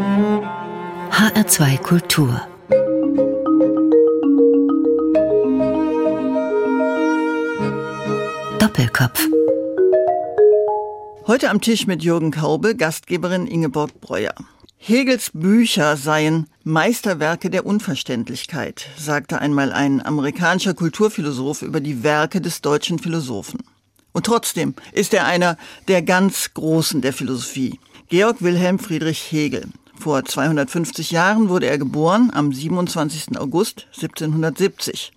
HR2 Kultur Doppelkopf Heute am Tisch mit Jürgen Kaube, Gastgeberin Ingeborg Breuer. Hegels Bücher seien Meisterwerke der Unverständlichkeit, sagte einmal ein amerikanischer Kulturphilosoph über die Werke des deutschen Philosophen. Und trotzdem ist er einer der ganz Großen der Philosophie. Georg Wilhelm Friedrich Hegel. Vor 250 Jahren wurde er geboren, am 27. August 1770.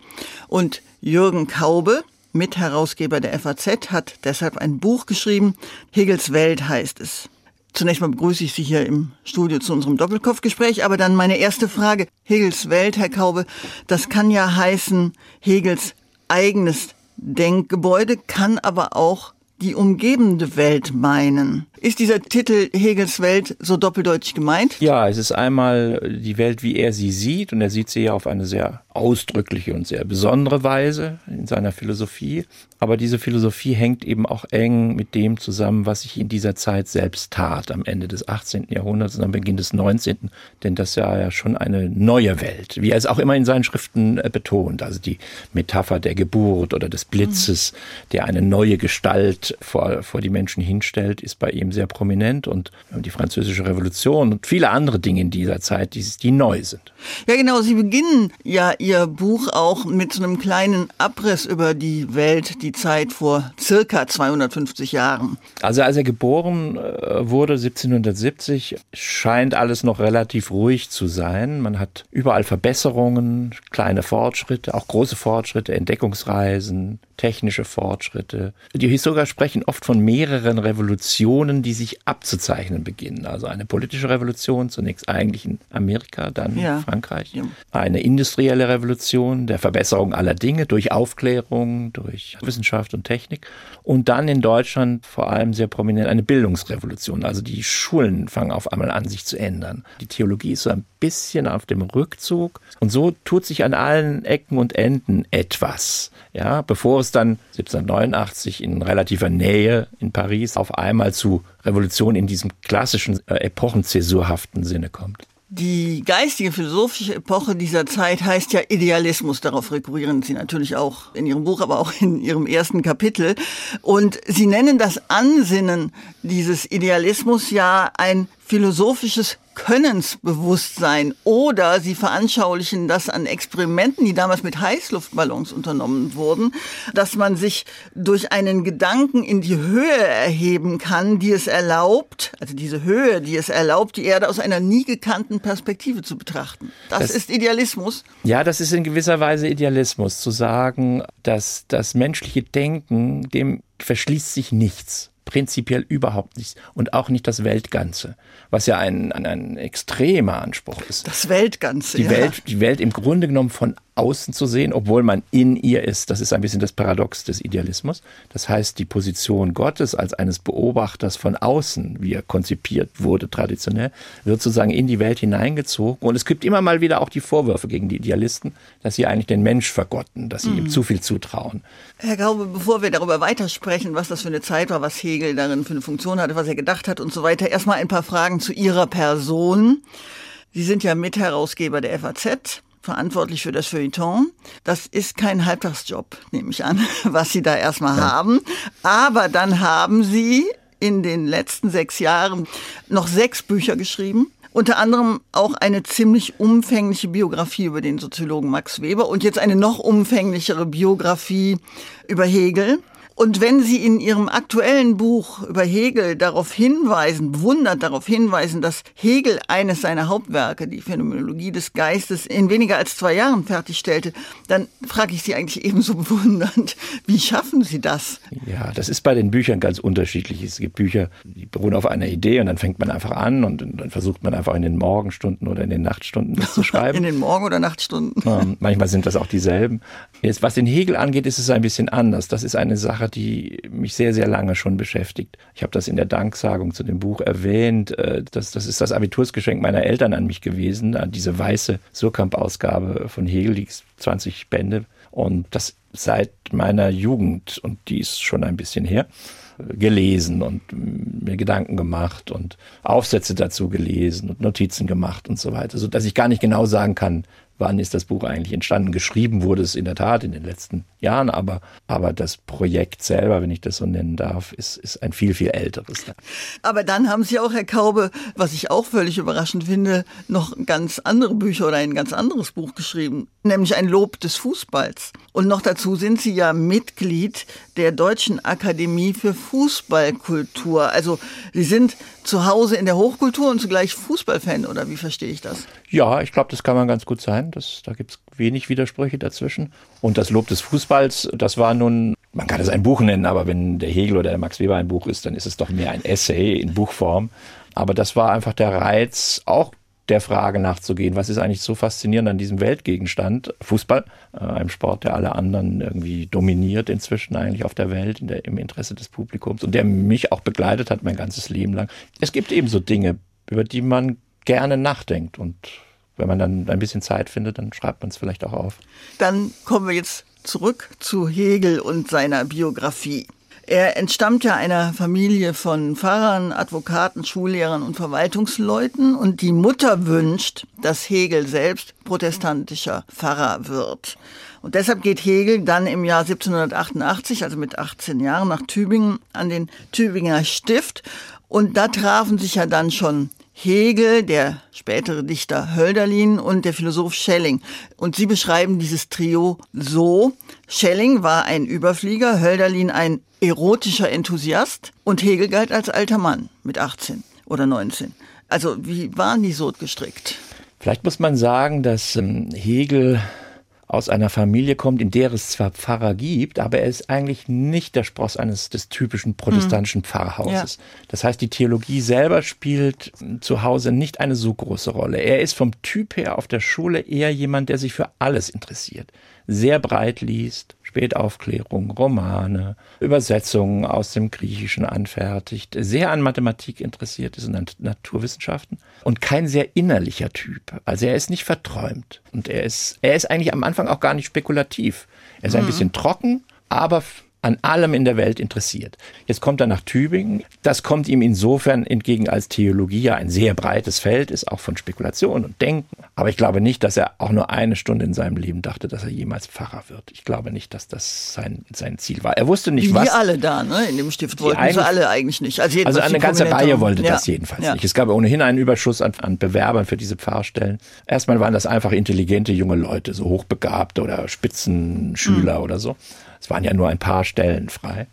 Und Jürgen Kaube, Mitherausgeber der FAZ, hat deshalb ein Buch geschrieben. Hegels Welt heißt es. Zunächst mal begrüße ich Sie hier im Studio zu unserem Doppelkopfgespräch, aber dann meine erste Frage. Hegels Welt, Herr Kaube, das kann ja heißen Hegels eigenes Denkgebäude, kann aber auch die umgebende Welt meinen. Ist dieser Titel Hegels Welt so doppeldeutig gemeint? Ja, es ist einmal die Welt, wie er sie sieht, und er sieht sie ja auf eine sehr ausdrückliche und sehr besondere Weise in seiner Philosophie. Aber diese Philosophie hängt eben auch eng mit dem zusammen, was sich in dieser Zeit selbst tat, am Ende des 18. Jahrhunderts und am Beginn des 19. Denn das war ja schon eine neue Welt, wie er es auch immer in seinen Schriften äh, betont. Also die Metapher der Geburt oder des Blitzes, der eine neue Gestalt vor, vor die Menschen hinstellt, ist bei ihm sehr prominent. Und die französische Revolution und viele andere Dinge in dieser Zeit, die, die neu sind. Ja, genau. Sie beginnen ja Ihr Buch auch mit so einem kleinen Abriss über die Welt, die Zeit vor circa 250 Jahren. Also als er geboren äh, wurde, 1770, scheint alles noch relativ ruhig zu sein. Man hat überall Verbesserungen, kleine Fortschritte, auch große Fortschritte, Entdeckungsreisen, technische Fortschritte. Die Historiker sprechen oft von mehreren Revolutionen, die sich abzuzeichnen beginnen. Also eine politische Revolution, zunächst eigentlich in Amerika, dann ja. Frankreich. Ja. Eine industrielle Revolution der Verbesserung aller Dinge durch Aufklärung, durch Wissenschaft und Technik. Und dann in Deutschland vor allem sehr prominent eine Bildungsrevolution. Also die Schulen fangen auf einmal an, sich zu ändern. Die Theologie ist so ein bisschen auf dem Rückzug. Und so tut sich an allen Ecken und Enden etwas. Ja, bevor es dann 1789 in relativer Nähe in Paris auf einmal zu Revolution in diesem klassischen äh, epochenzäsurhaften Sinne kommt. Die geistige philosophische Epoche dieser Zeit heißt ja Idealismus. Darauf rekurrieren Sie natürlich auch in Ihrem Buch, aber auch in Ihrem ersten Kapitel. Und Sie nennen das Ansinnen dieses Idealismus ja ein philosophisches Könnensbewusstsein oder sie veranschaulichen das an Experimenten, die damals mit Heißluftballons unternommen wurden, dass man sich durch einen Gedanken in die Höhe erheben kann, die es erlaubt, also diese Höhe, die es erlaubt, die Erde aus einer nie gekannten Perspektive zu betrachten. Das, das ist Idealismus. Ja, das ist in gewisser Weise Idealismus, zu sagen, dass das menschliche Denken, dem verschließt sich nichts prinzipiell überhaupt nichts und auch nicht das Weltganze, was ja ein, ein, ein extremer Anspruch ist. Das Weltganze. Die ja. Welt, die Welt im Grunde genommen von außen zu sehen, obwohl man in ihr ist. Das ist ein bisschen das Paradox des Idealismus. Das heißt, die Position Gottes als eines Beobachters von außen, wie er konzipiert wurde traditionell, wird sozusagen in die Welt hineingezogen. Und es gibt immer mal wieder auch die Vorwürfe gegen die Idealisten, dass sie eigentlich den Mensch vergotten, dass sie mhm. ihm zu viel zutrauen. Herr Gaube, bevor wir darüber weitersprechen, was das für eine Zeit war, was Hegel darin für eine Funktion hatte, was er gedacht hat und so weiter, erstmal ein paar Fragen zu Ihrer Person. Sie sind ja Mitherausgeber der FAZ verantwortlich für das Feuilleton. Das ist kein Halbtagsjob, nehme ich an, was Sie da erstmal ja. haben. Aber dann haben Sie in den letzten sechs Jahren noch sechs Bücher geschrieben. Unter anderem auch eine ziemlich umfängliche Biografie über den Soziologen Max Weber und jetzt eine noch umfänglichere Biografie über Hegel. Und wenn Sie in Ihrem aktuellen Buch über Hegel darauf hinweisen, bewundert darauf hinweisen, dass Hegel eines seiner Hauptwerke, die Phänomenologie des Geistes, in weniger als zwei Jahren fertigstellte, dann frage ich Sie eigentlich ebenso bewundernd, wie schaffen Sie das? Ja, das ist bei den Büchern ganz unterschiedlich. Es gibt Bücher, die beruhen auf einer Idee und dann fängt man einfach an und dann versucht man einfach in den Morgenstunden oder in den Nachtstunden das zu schreiben. in den Morgen- oder Nachtstunden. Ähm, manchmal sind das auch dieselben. Jetzt, was den Hegel angeht, ist es ein bisschen anders. Das ist eine Sache, die mich sehr, sehr lange schon beschäftigt. Ich habe das in der Danksagung zu dem Buch erwähnt. Äh, das, das ist das Abitursgeschenk meiner Eltern an mich gewesen, diese weiße Surkamp-Ausgabe von Hegel, die 20 Bände. Und das seit meiner Jugend, und die ist schon ein bisschen her. gelesen und mir Gedanken gemacht und Aufsätze dazu gelesen und Notizen gemacht und so weiter, so dass ich gar nicht genau sagen kann, wann ist das Buch eigentlich entstanden. Geschrieben wurde es in der Tat in den letzten Jahren, aber, aber das Projekt selber, wenn ich das so nennen darf, ist, ist ein viel, viel älteres. Aber dann haben Sie auch, Herr Kaube, was ich auch völlig überraschend finde, noch ganz andere Bücher oder ein ganz anderes Buch geschrieben, nämlich ein Lob des Fußballs. Und noch dazu sind Sie ja Mitglied der Deutschen Akademie für Fußballkultur. Also Sie sind zu Hause in der Hochkultur und zugleich Fußballfan, oder wie verstehe ich das? Ja, ich glaube, das kann man ganz gut sein. Das, da gibt es wenig Widersprüche dazwischen. Und das Lob des Fußballs, das war nun, man kann es ein Buch nennen, aber wenn der Hegel oder der Max Weber ein Buch ist, dann ist es doch mehr ein Essay in Buchform. Aber das war einfach der Reiz, auch der Frage nachzugehen, was ist eigentlich so faszinierend an diesem Weltgegenstand, Fußball, äh, einem Sport, der alle anderen irgendwie dominiert inzwischen eigentlich auf der Welt, in der, im Interesse des Publikums und der mich auch begleitet hat mein ganzes Leben lang. Es gibt eben so Dinge, über die man gerne nachdenkt und wenn man dann ein bisschen Zeit findet, dann schreibt man es vielleicht auch auf. Dann kommen wir jetzt zurück zu Hegel und seiner Biografie. Er entstammt ja einer Familie von Pfarrern, Advokaten, Schullehrern und Verwaltungsleuten und die Mutter wünscht, dass Hegel selbst protestantischer Pfarrer wird. Und deshalb geht Hegel dann im Jahr 1788, also mit 18 Jahren, nach Tübingen an den Tübinger Stift. Und da trafen sich ja dann schon Hegel, der spätere Dichter Hölderlin und der Philosoph Schelling. Und sie beschreiben dieses Trio so. Schelling war ein Überflieger, Hölderlin ein erotischer Enthusiast und Hegel galt als alter Mann mit 18 oder 19. Also wie waren die so gestrickt? Vielleicht muss man sagen, dass ähm, Hegel aus einer Familie kommt, in der es zwar Pfarrer gibt, aber er ist eigentlich nicht der Spross eines des typischen protestantischen mhm. Pfarrhauses. Ja. Das heißt, die Theologie selber spielt zu Hause nicht eine so große Rolle. Er ist vom Typ her auf der Schule eher jemand, der sich für alles interessiert, sehr breit liest, Spätaufklärung, Romane, Übersetzungen aus dem Griechischen anfertigt, sehr an Mathematik interessiert ist und an Naturwissenschaften und kein sehr innerlicher Typ. Also er ist nicht verträumt und er ist, er ist eigentlich am Anfang auch gar nicht spekulativ. Er ist ein mhm. bisschen trocken, aber an allem in der Welt interessiert. Jetzt kommt er nach Tübingen. Das kommt ihm insofern entgegen, als Theologie ja ein sehr breites Feld ist, auch von Spekulation und Denken. Aber ich glaube nicht, dass er auch nur eine Stunde in seinem Leben dachte, dass er jemals Pfarrer wird. Ich glaube nicht, dass das sein, sein Ziel war. Er wusste nicht, Wie was. Die alle da, ne? In dem Stift wollten sie alle eigentlich nicht. Also, also eine ganze Reihe wollte ja. das jedenfalls ja. nicht. Es gab ohnehin einen Überschuss an, an Bewerbern für diese Pfarrstellen. Erstmal waren das einfach intelligente junge Leute, so hochbegabte oder Spitzenschüler mhm. oder so. Es waren ja nur ein paar Stellen frei.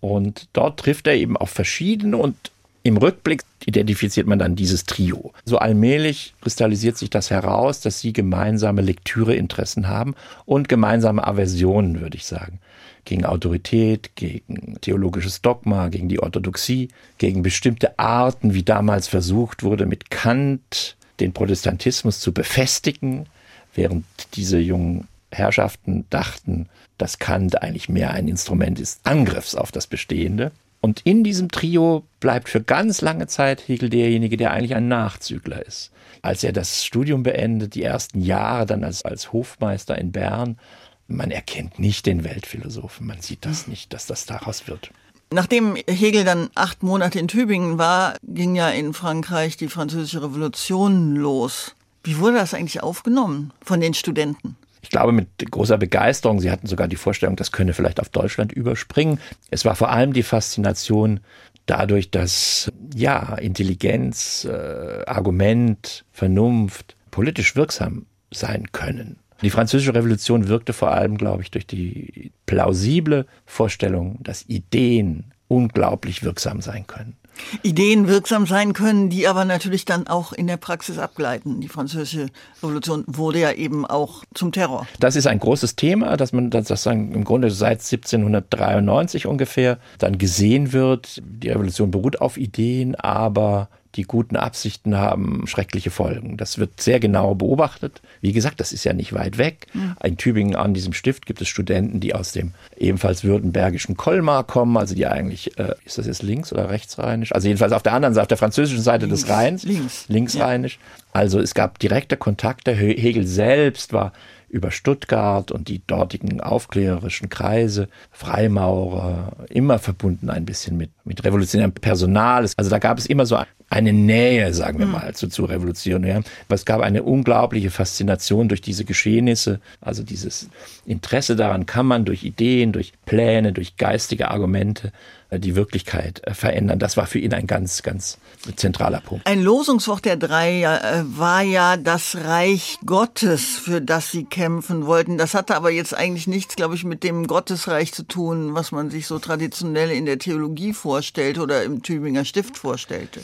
Und dort trifft er eben auf verschiedene und im Rückblick identifiziert man dann dieses Trio. So allmählich kristallisiert sich das heraus, dass sie gemeinsame Lektüreinteressen haben und gemeinsame Aversionen, würde ich sagen. Gegen Autorität, gegen theologisches Dogma, gegen die Orthodoxie, gegen bestimmte Arten, wie damals versucht wurde, mit Kant den Protestantismus zu befestigen, während diese jungen Herrschaften dachten, dass Kant eigentlich mehr ein Instrument ist Angriffs auf das Bestehende. Und in diesem Trio bleibt für ganz lange Zeit Hegel derjenige, der eigentlich ein Nachzügler ist. Als er das Studium beendet, die ersten Jahre dann als, als Hofmeister in Bern, man erkennt nicht den Weltphilosophen, man sieht das nicht, dass das daraus wird. Nachdem Hegel dann acht Monate in Tübingen war, ging ja in Frankreich die französische Revolution los. Wie wurde das eigentlich aufgenommen von den Studenten? Ich glaube, mit großer Begeisterung. Sie hatten sogar die Vorstellung, das könne vielleicht auf Deutschland überspringen. Es war vor allem die Faszination dadurch, dass ja Intelligenz, äh, Argument, Vernunft politisch wirksam sein können. Die französische Revolution wirkte vor allem, glaube ich, durch die plausible Vorstellung, dass Ideen unglaublich wirksam sein können. Ideen wirksam sein können, die aber natürlich dann auch in der Praxis abgleiten. Die französische Revolution wurde ja eben auch zum Terror. Das ist ein großes Thema, dass man das sagen, im Grunde seit 1793 ungefähr dann gesehen wird. Die Revolution beruht auf Ideen, aber die guten Absichten haben schreckliche Folgen. Das wird sehr genau beobachtet. Wie gesagt, das ist ja nicht weit weg. Mhm. In Tübingen an diesem Stift gibt es Studenten, die aus dem ebenfalls württembergischen Colmar kommen, also die eigentlich, äh, ist das jetzt links oder rechtsrheinisch? Also jedenfalls auf der anderen Seite, auf der französischen Seite links. des Rheins. Links. Linksrheinisch. Ja. Also es gab direkte Kontakte. Hegel selbst war über Stuttgart und die dortigen aufklärerischen Kreise, Freimaurer, immer verbunden ein bisschen mit, mit revolutionärem Personal. Also da gab es immer so eine Nähe, sagen wir hm. mal, zu, zu Revolution. Ja. Aber es gab eine unglaubliche Faszination durch diese Geschehnisse, also dieses Interesse daran kann man durch Ideen, durch Pläne, durch geistige Argumente äh, die Wirklichkeit äh, verändern. Das war für ihn ein ganz, ganz zentraler Punkt. Ein Losungswort der drei äh, war ja das Reich Gottes, für das sie kämpfen wollten. Das hatte aber jetzt eigentlich nichts, glaube ich, mit dem Gottesreich zu tun, was man sich so traditionell in der Theologie vorstellt oder im Tübinger Stift vorstellte.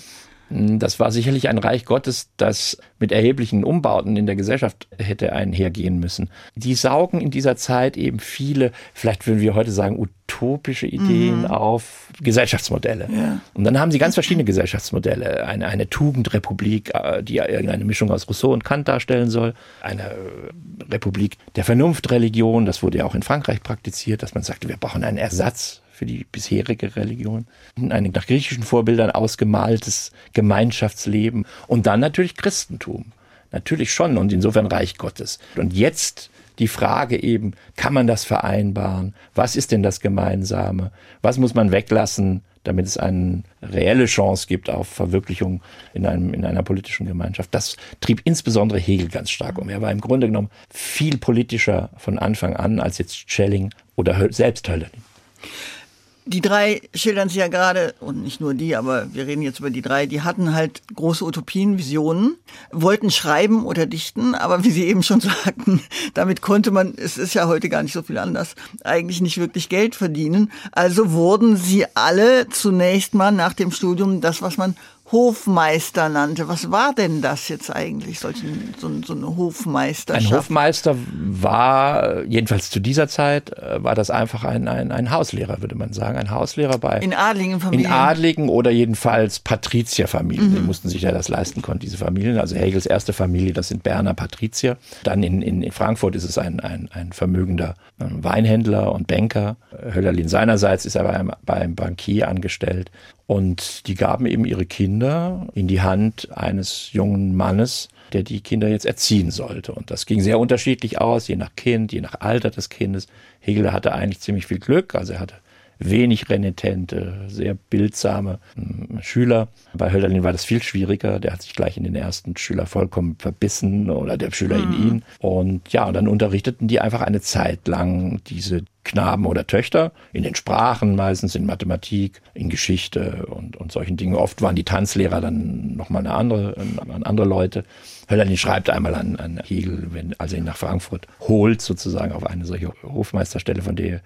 Das war sicherlich ein Reich Gottes, das mit erheblichen Umbauten in der Gesellschaft hätte einhergehen müssen. Die saugen in dieser Zeit eben viele, vielleicht würden wir heute sagen, utopische Ideen mhm. auf Gesellschaftsmodelle. Ja. Und dann haben sie ganz verschiedene Gesellschaftsmodelle. Eine, eine Tugendrepublik, äh, die irgendeine Mischung aus Rousseau und Kant darstellen soll. Eine äh, Republik der Vernunftreligion, das wurde ja auch in Frankreich praktiziert, dass man sagte, wir brauchen einen Ersatz für die bisherige Religion. Ein nach griechischen Vorbildern ausgemaltes Gemeinschaftsleben und dann natürlich Christentum. Natürlich schon und insofern Reich Gottes. Und jetzt die Frage eben, kann man das vereinbaren? Was ist denn das Gemeinsame? Was muss man weglassen, damit es eine reelle Chance gibt auf Verwirklichung in, einem, in einer politischen Gemeinschaft? Das trieb insbesondere Hegel ganz stark um. Er war im Grunde genommen viel politischer von Anfang an als jetzt Schelling oder selbst Hölderlin. Die drei schildern sie ja gerade, und nicht nur die, aber wir reden jetzt über die drei, die hatten halt große Utopien, Visionen, wollten schreiben oder dichten, aber wie Sie eben schon sagten, damit konnte man, es ist ja heute gar nicht so viel anders, eigentlich nicht wirklich Geld verdienen. Also wurden sie alle zunächst mal nach dem Studium das, was man Hofmeister nannte. Was war denn das jetzt eigentlich, solchen, so, so eine Hofmeisterschaft? Ein Hofmeister war, jedenfalls zu dieser Zeit, äh, war das einfach ein, ein, ein Hauslehrer, würde man sagen. Ein Hauslehrer bei... In adligen Familien? In adligen oder jedenfalls Patrizierfamilien. Mhm. Die mussten sich ja das leisten konnten, diese Familien. Also Hegels erste Familie, das sind Berner Patrizier. Dann in, in, in Frankfurt ist es ein, ein, ein vermögender ähm, Weinhändler und Banker. Höllerlin seinerseits ist er bei bei einem Bankier angestellt und die gaben eben ihre Kinder in die Hand eines jungen Mannes, der die Kinder jetzt erziehen sollte. Und das ging sehr unterschiedlich aus, je nach Kind, je nach Alter des Kindes. Hegel hatte eigentlich ziemlich viel Glück, also er hatte wenig renitente, sehr bildsame hm, Schüler. Bei Hölderlin war das viel schwieriger. Der hat sich gleich in den ersten Schüler vollkommen verbissen oder der Schüler mhm. in ihn. Und ja, dann unterrichteten die einfach eine Zeit lang diese Knaben oder Töchter in den Sprachen, meistens in Mathematik, in Geschichte und, und solchen Dingen. Oft waren die Tanzlehrer dann nochmal eine andere, andere Leute. Hölderlin schreibt einmal an, an Hegel, wenn, als er ihn nach Frankfurt holt, sozusagen auf eine solche Hofmeisterstelle, von der er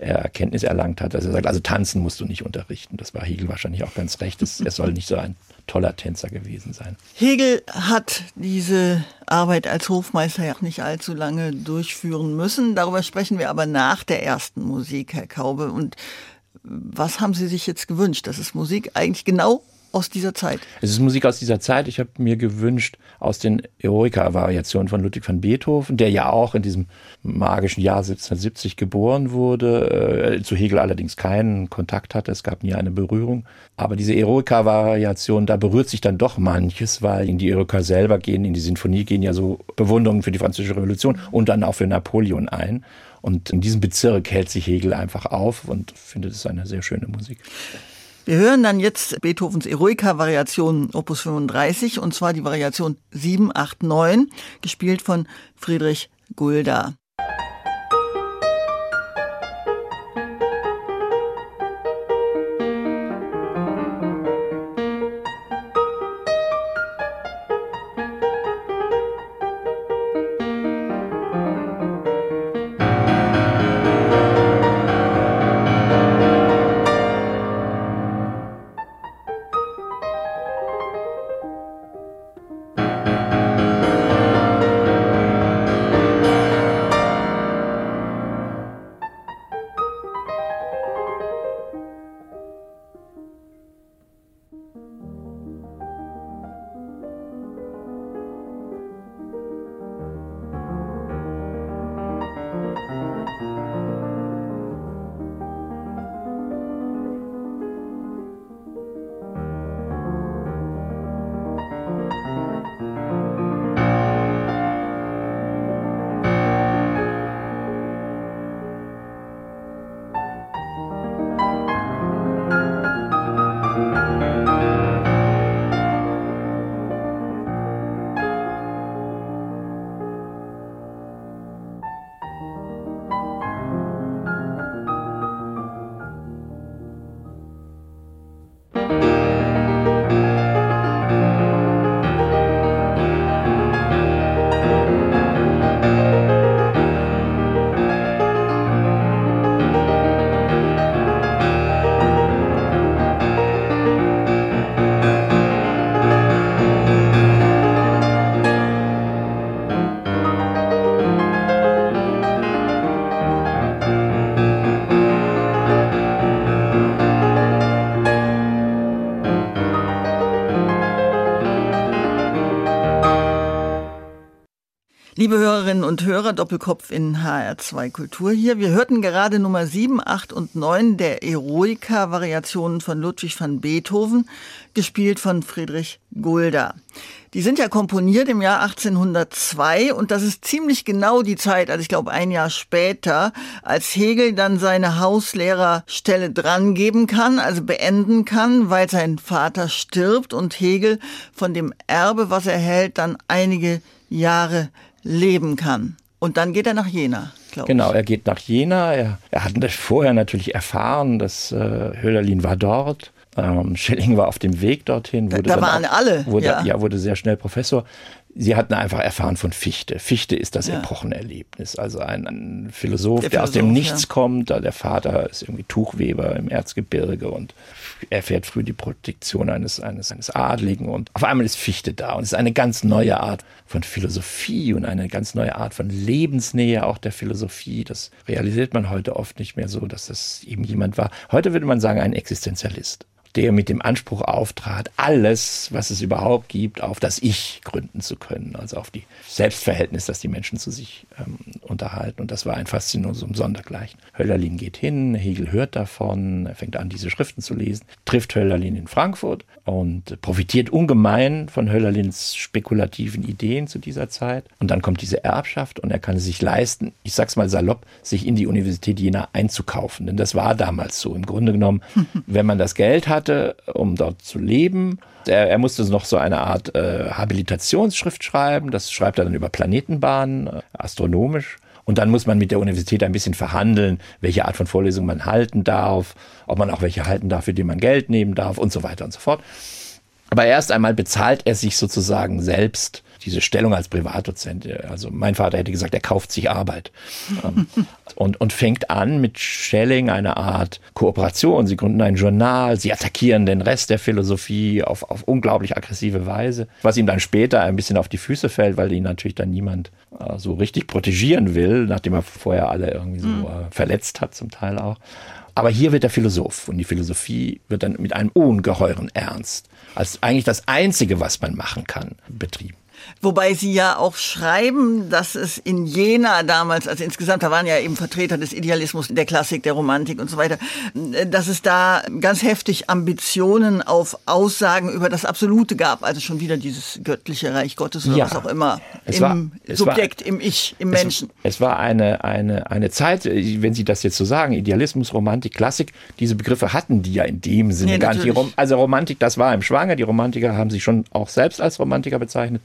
Erkenntnis erlangt hat, dass er sagt, also tanzen musst du nicht unterrichten. Das war Hegel wahrscheinlich auch ganz recht. er soll nicht so ein toller Tänzer gewesen sein. Hegel hat diese Arbeit als Hofmeister ja nicht allzu lange durchführen müssen. Darüber sprechen wir aber nach der ersten Musik, Herr Kaube. Und was haben Sie sich jetzt gewünscht? Das ist Musik eigentlich genau aus dieser Zeit? Es ist Musik aus dieser Zeit. Ich habe mir gewünscht aus den Eroica-Variationen von Ludwig van Beethoven, der ja auch in diesem magischen Jahr 1770 geboren wurde, äh, zu Hegel allerdings keinen Kontakt hatte. Es gab nie eine Berührung. Aber diese Eroica-Variation, da berührt sich dann doch manches, weil in die Eroica selber gehen, in die Sinfonie gehen ja so Bewunderungen für die Französische Revolution und dann auch für Napoleon ein. Und in diesem Bezirk hält sich Hegel einfach auf und findet es eine sehr schöne Musik. Wir hören dann jetzt Beethovens Eroica-Variation Opus 35 und zwar die Variation 789, gespielt von Friedrich Gulda. Liebe Hörerinnen und Hörer, Doppelkopf in HR2 Kultur hier. Wir hörten gerade Nummer 7, 8 und 9 der Eroica-Variationen von Ludwig van Beethoven, gespielt von Friedrich Gulda. Die sind ja komponiert im Jahr 1802 und das ist ziemlich genau die Zeit, also ich glaube ein Jahr später, als Hegel dann seine Hauslehrerstelle drangeben kann, also beenden kann, weil sein Vater stirbt und Hegel von dem Erbe, was er hält, dann einige Jahre leben kann. Und dann geht er nach Jena. Genau, er geht nach Jena. Er, er hat vorher natürlich erfahren, dass äh, Hölderlin war dort. Ähm, Schelling war auf dem Weg dorthin. Wurde da, waren alle. Wurde, ja. ja, wurde sehr schnell Professor. Sie hatten einfach erfahren von Fichte. Fichte ist das ja. Epochenerlebnis. Also ein, ein Philosoph, der, der Philosoph, aus dem Nichts ja. kommt. Der Vater ist irgendwie Tuchweber im Erzgebirge und erfährt früh die Protektion eines, eines, eines Adligen. Und auf einmal ist Fichte da. Und es ist eine ganz neue Art von Philosophie und eine ganz neue Art von Lebensnähe auch der Philosophie. Das realisiert man heute oft nicht mehr so, dass das eben jemand war. Heute würde man sagen, ein Existenzialist der mit dem Anspruch auftrat, alles, was es überhaupt gibt, auf das Ich gründen zu können, also auf die Selbstverhältnis, das die Menschen zu sich ähm, unterhalten. Und das war ein Faszinosum sondergleichen. Hölderlin geht hin, Hegel hört davon, er fängt an, diese Schriften zu lesen, trifft Hölderlin in Frankfurt und profitiert ungemein von Hölderlins spekulativen Ideen zu dieser Zeit. Und dann kommt diese Erbschaft und er kann es sich leisten, ich sag's mal salopp, sich in die Universität Jena einzukaufen. Denn das war damals so. Im Grunde genommen, wenn man das Geld hat, hatte, um dort zu leben. Er, er musste noch so eine Art äh, Habilitationsschrift schreiben. Das schreibt er dann über Planetenbahnen, äh, astronomisch. Und dann muss man mit der Universität ein bisschen verhandeln, welche Art von Vorlesung man halten darf, ob man auch welche halten darf, für die man Geld nehmen darf und so weiter und so fort. Aber erst einmal bezahlt er sich sozusagen selbst diese Stellung als Privatdozent. Also mein Vater hätte gesagt, er kauft sich Arbeit. Ähm, und, und fängt an mit Schelling eine Art Kooperation. Sie gründen ein Journal, sie attackieren den Rest der Philosophie auf, auf unglaublich aggressive Weise, was ihm dann später ein bisschen auf die Füße fällt, weil ihn natürlich dann niemand äh, so richtig protegieren will, nachdem er vorher alle irgendwie so mhm. äh, verletzt hat, zum Teil auch. Aber hier wird der Philosoph und die Philosophie wird dann mit einem ungeheuren Ernst als eigentlich das Einzige, was man machen kann, betrieben. Wobei Sie ja auch schreiben, dass es in Jena damals, also insgesamt, da waren ja eben Vertreter des Idealismus, der Klassik, der Romantik und so weiter, dass es da ganz heftig Ambitionen auf Aussagen über das Absolute gab. Also schon wieder dieses göttliche Reich Gottes oder ja, was auch immer. Im war, Subjekt, war, im Ich, im Menschen. Es, es war eine, eine, eine Zeit, wenn Sie das jetzt so sagen, Idealismus, Romantik, Klassik, diese Begriffe hatten die ja in dem Sinne nee, gar nicht. Also Romantik, das war im Schwanger. Die Romantiker haben sich schon auch selbst als Romantiker bezeichnet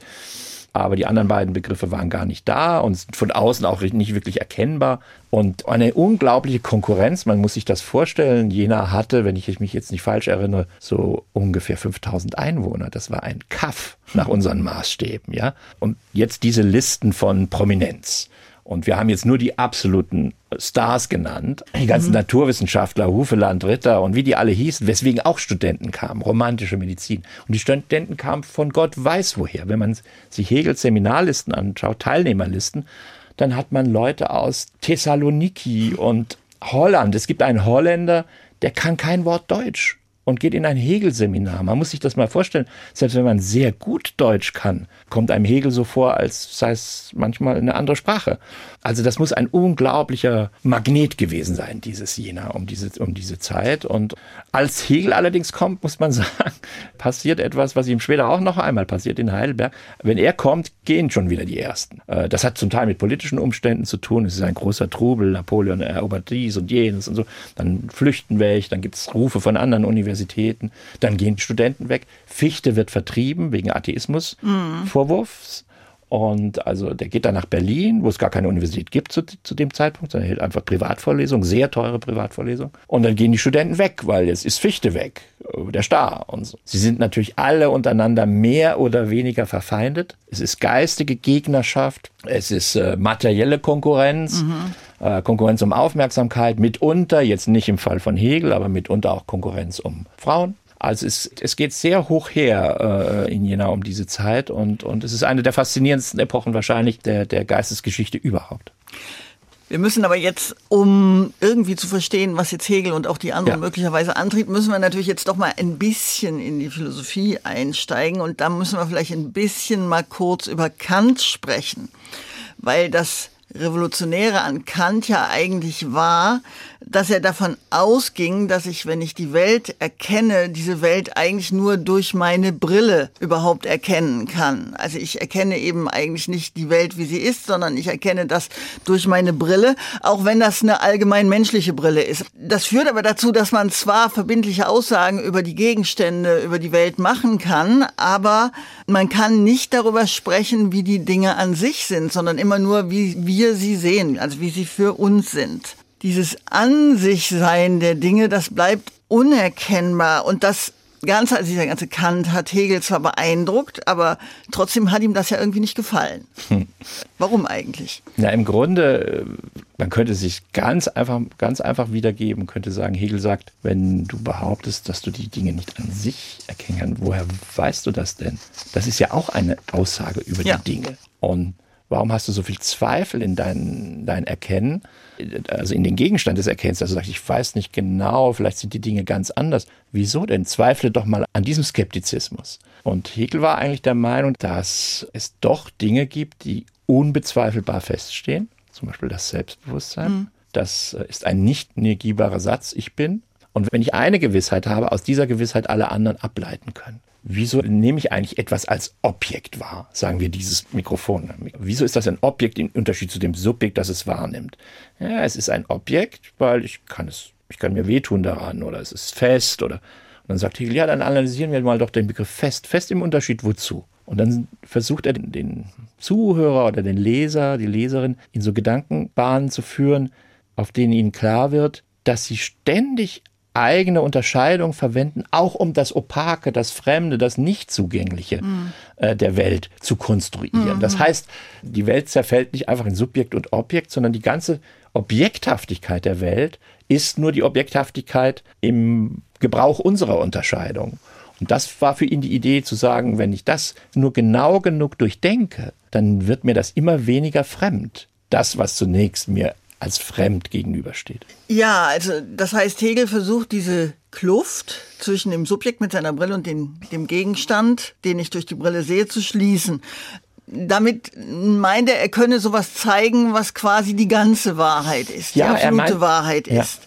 aber die anderen beiden Begriffe waren gar nicht da und sind von außen auch nicht wirklich erkennbar. Und eine unglaubliche Konkurrenz, man muss sich das vorstellen. Jena hatte, wenn ich mich jetzt nicht falsch erinnere, so ungefähr 5000 Einwohner. Das war ein Kaff nach unseren Maßstäben, ja. Und jetzt diese Listen von Prominenz. Und wir haben jetzt nur die absoluten Stars genannt. Die ganzen mhm. Naturwissenschaftler, Hufeland, Ritter und wie die alle hießen, weswegen auch Studenten kamen, romantische Medizin. Und die Studenten kamen von Gott weiß woher. Wenn man sich Hegels Seminarlisten anschaut, Teilnehmerlisten, dann hat man Leute aus Thessaloniki und Holland. Es gibt einen Holländer, der kann kein Wort Deutsch und geht in ein Hegel-Seminar. Man muss sich das mal vorstellen. Selbst wenn man sehr gut Deutsch kann, kommt einem Hegel so vor, als sei es manchmal eine andere Sprache. Also das muss ein unglaublicher Magnet gewesen sein, dieses Jena, um diese, um diese Zeit. Und als Hegel allerdings kommt, muss man sagen, passiert etwas, was ihm später auch noch einmal passiert in Heidelberg. Wenn er kommt, gehen schon wieder die Ersten. Äh, das hat zum Teil mit politischen Umständen zu tun. Es ist ein großer Trubel. Napoleon erobert dies und jenes und so. Dann flüchten welche, dann gibt es Rufe von anderen Universitäten. Dann gehen Studenten weg. Fichte wird vertrieben wegen Atheismus. Und also der geht dann nach Berlin, wo es gar keine Universität gibt zu, zu dem Zeitpunkt, sondern hält einfach Privatvorlesungen, sehr teure Privatvorlesungen. Und dann gehen die Studenten weg, weil jetzt ist Fichte weg, der Star und so. Sie sind natürlich alle untereinander mehr oder weniger verfeindet. Es ist geistige Gegnerschaft, es ist äh, materielle Konkurrenz. Mhm. Äh, Konkurrenz um Aufmerksamkeit, mitunter, jetzt nicht im Fall von Hegel, aber mitunter auch Konkurrenz um Frauen. Also es, es geht sehr hoch her äh, in Jena um diese Zeit und, und es ist eine der faszinierendsten Epochen wahrscheinlich der, der Geistesgeschichte überhaupt. Wir müssen aber jetzt, um irgendwie zu verstehen, was jetzt Hegel und auch die anderen ja. möglicherweise antrieb, müssen wir natürlich jetzt doch mal ein bisschen in die Philosophie einsteigen und da müssen wir vielleicht ein bisschen mal kurz über Kant sprechen. weil das Revolutionäre an Kant ja eigentlich war, dass er davon ausging, dass ich, wenn ich die Welt erkenne, diese Welt eigentlich nur durch meine Brille überhaupt erkennen kann. Also ich erkenne eben eigentlich nicht die Welt, wie sie ist, sondern ich erkenne das durch meine Brille, auch wenn das eine allgemein menschliche Brille ist. Das führt aber dazu, dass man zwar verbindliche Aussagen über die Gegenstände, über die Welt machen kann, aber man kann nicht darüber sprechen, wie die Dinge an sich sind, sondern immer nur, wie wir sie sehen, also wie sie für uns sind dieses An sich Sein der Dinge, das bleibt unerkennbar und das Ganze, also dieser ganze Kant hat Hegel zwar beeindruckt, aber trotzdem hat ihm das ja irgendwie nicht gefallen. Hm. Warum eigentlich? Na, im Grunde, äh, man könnte sich ganz einfach, ganz einfach wiedergeben, könnte sagen, Hegel sagt, wenn du behauptest, dass du die Dinge nicht an sich erkennen kannst, woher weißt du das denn? Das ist ja auch eine Aussage über ja. die Dinge. Und Warum hast du so viel Zweifel in dein, dein Erkennen, also in den Gegenstand des Erkennens, also sagst, ich weiß nicht genau, vielleicht sind die Dinge ganz anders. Wieso denn? Zweifle doch mal an diesem Skeptizismus. Und Hegel war eigentlich der Meinung, dass es doch Dinge gibt, die unbezweifelbar feststehen, zum Beispiel das Selbstbewusstsein. Mhm. Das ist ein nicht negierbarer Satz, ich bin. Und wenn ich eine Gewissheit habe, aus dieser Gewissheit alle anderen ableiten können wieso nehme ich eigentlich etwas als Objekt wahr? Sagen wir dieses Mikrofon. Wieso ist das ein Objekt im Unterschied zu dem Subjekt, das es wahrnimmt? Ja, es ist ein Objekt, weil ich kann es, ich kann mir wehtun daran oder es ist fest oder und dann sagt Hegel, ja, dann analysieren wir mal doch den Begriff fest. Fest im Unterschied wozu? Und dann versucht er den Zuhörer oder den Leser, die Leserin in so Gedankenbahnen zu führen, auf denen ihnen klar wird, dass sie ständig eigene Unterscheidung verwenden, auch um das Opake, das Fremde, das Nicht-Zugängliche mhm. äh, der Welt zu konstruieren. Mhm. Das heißt, die Welt zerfällt nicht einfach in Subjekt und Objekt, sondern die ganze Objekthaftigkeit der Welt ist nur die Objekthaftigkeit im Gebrauch unserer Unterscheidung. Und das war für ihn die Idee zu sagen, wenn ich das nur genau genug durchdenke, dann wird mir das immer weniger fremd. Das, was zunächst mir als fremd gegenübersteht. Ja, also das heißt, Hegel versucht diese Kluft zwischen dem Subjekt mit seiner Brille und den, dem Gegenstand, den ich durch die Brille sehe, zu schließen. Damit meint er, er könne sowas zeigen, was quasi die ganze Wahrheit ist, ja, die absolute meint, Wahrheit ja. ist.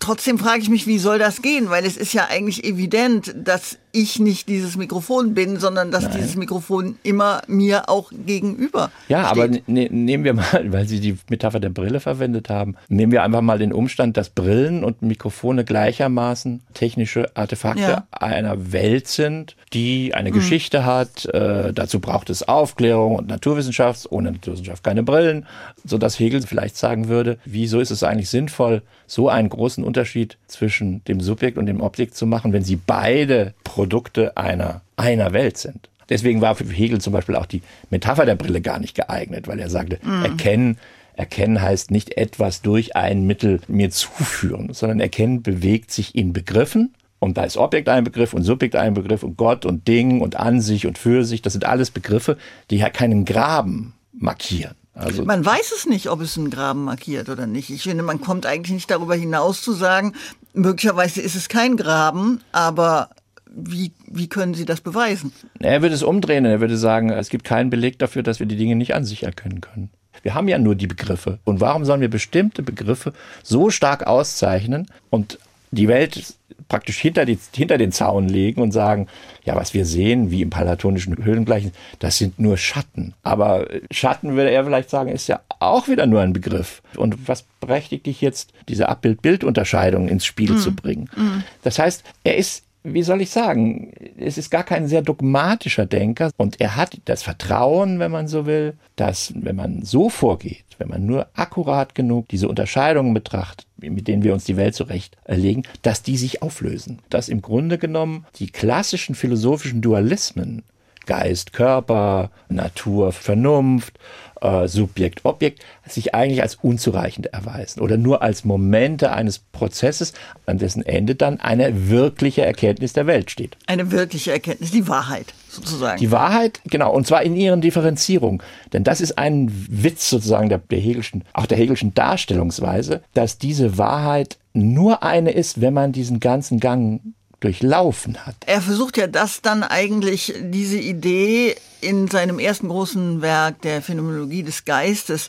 Trotzdem frage ich mich, wie soll das gehen? Weil es ist ja eigentlich evident, dass ich nicht dieses Mikrofon bin, sondern dass Nein. dieses Mikrofon immer mir auch gegenüber Ja, steht. aber ne nehmen wir mal, weil Sie die Metapher der Brille verwendet haben, nehmen wir einfach mal den Umstand, dass Brillen und Mikrofone gleichermaßen technische Artefakte ja. einer Welt sind, die eine mhm. Geschichte hat. Äh, dazu braucht es Aufklärung und Naturwissenschaft, ohne Naturwissenschaft keine Brillen, sodass Hegel vielleicht sagen würde, wieso ist es eigentlich sinnvoll, so einen großen Unterschied zwischen dem Subjekt und dem Objekt zu machen, wenn sie beide Produkte einer, einer Welt sind. Deswegen war für Hegel zum Beispiel auch die Metapher der Brille gar nicht geeignet, weil er sagte, mm. erkennen, erkennen heißt nicht etwas durch ein Mittel mir zuführen, sondern erkennen bewegt sich in Begriffen und da ist Objekt ein Begriff und Subjekt ein Begriff und Gott und Ding und an sich und für sich. Das sind alles Begriffe, die ja keinen Graben markieren. Also man weiß es nicht, ob es einen Graben markiert oder nicht. Ich finde, man kommt eigentlich nicht darüber hinaus zu sagen, möglicherweise ist es kein Graben, aber wie, wie können Sie das beweisen? Er würde es umdrehen. Er würde sagen, es gibt keinen Beleg dafür, dass wir die Dinge nicht an sich erkennen können. Wir haben ja nur die Begriffe. Und warum sollen wir bestimmte Begriffe so stark auszeichnen und die Welt praktisch hinter, die, hinter den Zaun legen und sagen, ja, was wir sehen, wie im platonischen Höhlengleichen, das sind nur Schatten. Aber Schatten, würde er vielleicht sagen, ist ja auch wieder nur ein Begriff. Und was berechtigt dich jetzt, diese Abbild-Bild-Unterscheidung ins Spiel mm. zu bringen? Mm. Das heißt, er ist wie soll ich sagen, es ist gar kein sehr dogmatischer Denker und er hat das Vertrauen, wenn man so will, dass wenn man so vorgeht, wenn man nur akkurat genug diese Unterscheidungen betrachtet, mit denen wir uns die Welt zurechtlegen, dass die sich auflösen. Dass im Grunde genommen die klassischen philosophischen Dualismen Geist, Körper, Natur, Vernunft äh, Subjekt, Objekt sich eigentlich als unzureichend erweisen oder nur als Momente eines Prozesses, an dessen Ende dann eine wirkliche Erkenntnis der Welt steht. Eine wirkliche Erkenntnis, die Wahrheit sozusagen. Die Wahrheit, genau, und zwar in ihren Differenzierungen. Denn das ist ein Witz sozusagen der, der Hegelschen, auch der Hegelschen Darstellungsweise, dass diese Wahrheit nur eine ist, wenn man diesen ganzen Gang durchlaufen hat. Er versucht ja das dann eigentlich, diese Idee in seinem ersten großen Werk der Phänomenologie des Geistes,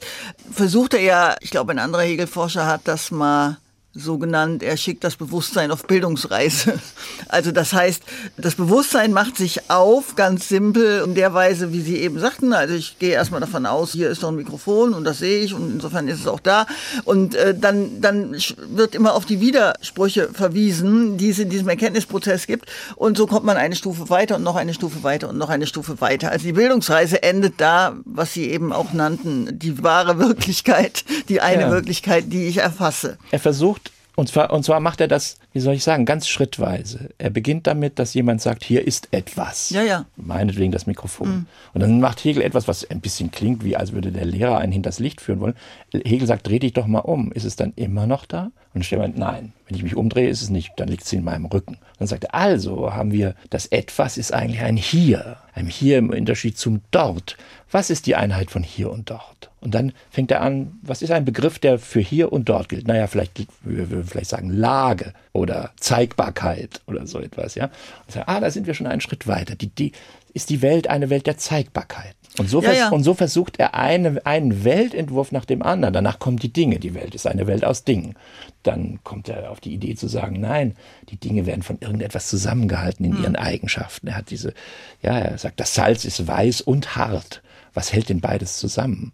versucht er ja, ich glaube ein anderer Hegelforscher hat das mal so genannt, er schickt das Bewusstsein auf Bildungsreise. Also das heißt, das Bewusstsein macht sich auf, ganz simpel, in der Weise, wie Sie eben sagten. Also ich gehe erstmal davon aus, hier ist doch ein Mikrofon und das sehe ich und insofern ist es auch da. Und äh, dann, dann wird immer auf die Widersprüche verwiesen, die es in diesem Erkenntnisprozess gibt. Und so kommt man eine Stufe weiter und noch eine Stufe weiter und noch eine Stufe weiter. Also die Bildungsreise endet da, was Sie eben auch nannten, die wahre Wirklichkeit, die eine ja. Wirklichkeit, die ich erfasse. Er versucht und zwar, und zwar macht er das, wie soll ich sagen, ganz schrittweise. Er beginnt damit, dass jemand sagt, hier ist etwas. Ja, ja. Meinetwegen das Mikrofon. Mhm. Und dann macht Hegel etwas, was ein bisschen klingt, wie als würde der Lehrer einen hinters Licht führen wollen. Hegel sagt, dreh dich doch mal um. Ist es dann immer noch da? Und Stefan, nein. Wenn ich mich umdrehe, ist es nicht. Dann liegt es in meinem Rücken. Dann sagt er, also haben wir, das Etwas ist eigentlich ein Hier. Ein Hier im Unterschied zum Dort. Was ist die Einheit von Hier und Dort? Und dann fängt er an, was ist ein Begriff, der für hier und dort gilt? Naja, vielleicht, wir würden vielleicht sagen Lage oder Zeigbarkeit oder so etwas, ja. Und sagen, ah, da sind wir schon einen Schritt weiter. Die, die, ist die Welt eine Welt der Zeigbarkeit. Und so, ja, ja. und so versucht er eine, einen Weltentwurf nach dem anderen. Danach kommen die Dinge. Die Welt ist eine Welt aus Dingen. Dann kommt er auf die Idee zu sagen, nein, die Dinge werden von irgendetwas zusammengehalten in hm. ihren Eigenschaften. Er hat diese, ja, er sagt, das Salz ist weiß und hart. Was hält denn beides zusammen?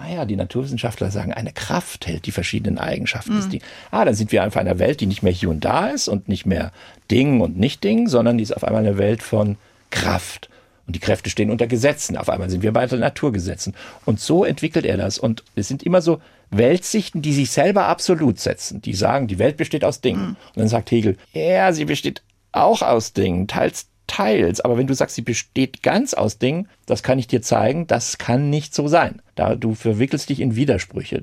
Ah ja, die Naturwissenschaftler sagen, eine Kraft hält die verschiedenen Eigenschaften mhm. des Ah, dann sind wir einfach in einer Welt, die nicht mehr hier und da ist und nicht mehr Ding und nicht Ding, sondern die ist auf einmal eine Welt von Kraft. Und die Kräfte stehen unter Gesetzen. Auf einmal sind wir bei den Naturgesetzen. Und so entwickelt er das. Und es sind immer so Weltsichten, die sich selber absolut setzen. Die sagen, die Welt besteht aus Dingen. Mhm. Und dann sagt Hegel, ja, sie besteht auch aus Dingen, teils teils. Aber wenn du sagst, sie besteht ganz aus Dingen, das kann ich dir zeigen, das kann nicht so sein. Da du verwickelst dich in Widersprüche.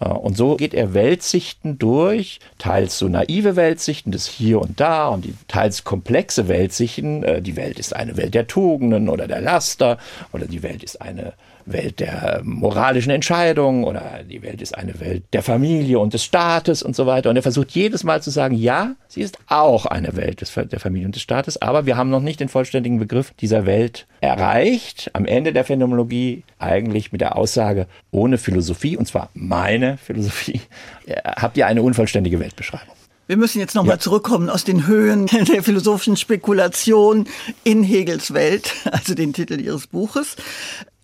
Äh, und so geht er Weltsichten durch, teils so naive Weltsichten, das Hier und Da und die teils komplexe Weltsichten. Äh, die Welt ist eine Welt der Tugenden oder der Laster oder die Welt ist eine Welt der moralischen Entscheidungen oder die Welt ist eine Welt der Familie und des Staates und so weiter. Und er versucht jedes Mal zu sagen, ja, sie ist auch eine Welt des, der Familie und des Staates, aber wir haben noch nicht den vollständigen Begriff dieser Welt erreicht. Am Ende der Phänomenologie eigentlich mit der Aussage, ohne Philosophie, und zwar meine Philosophie, habt ihr eine unvollständige Weltbeschreibung. Wir müssen jetzt nochmal ja. zurückkommen aus den Höhen der philosophischen Spekulation in Hegels Welt, also den Titel Ihres Buches.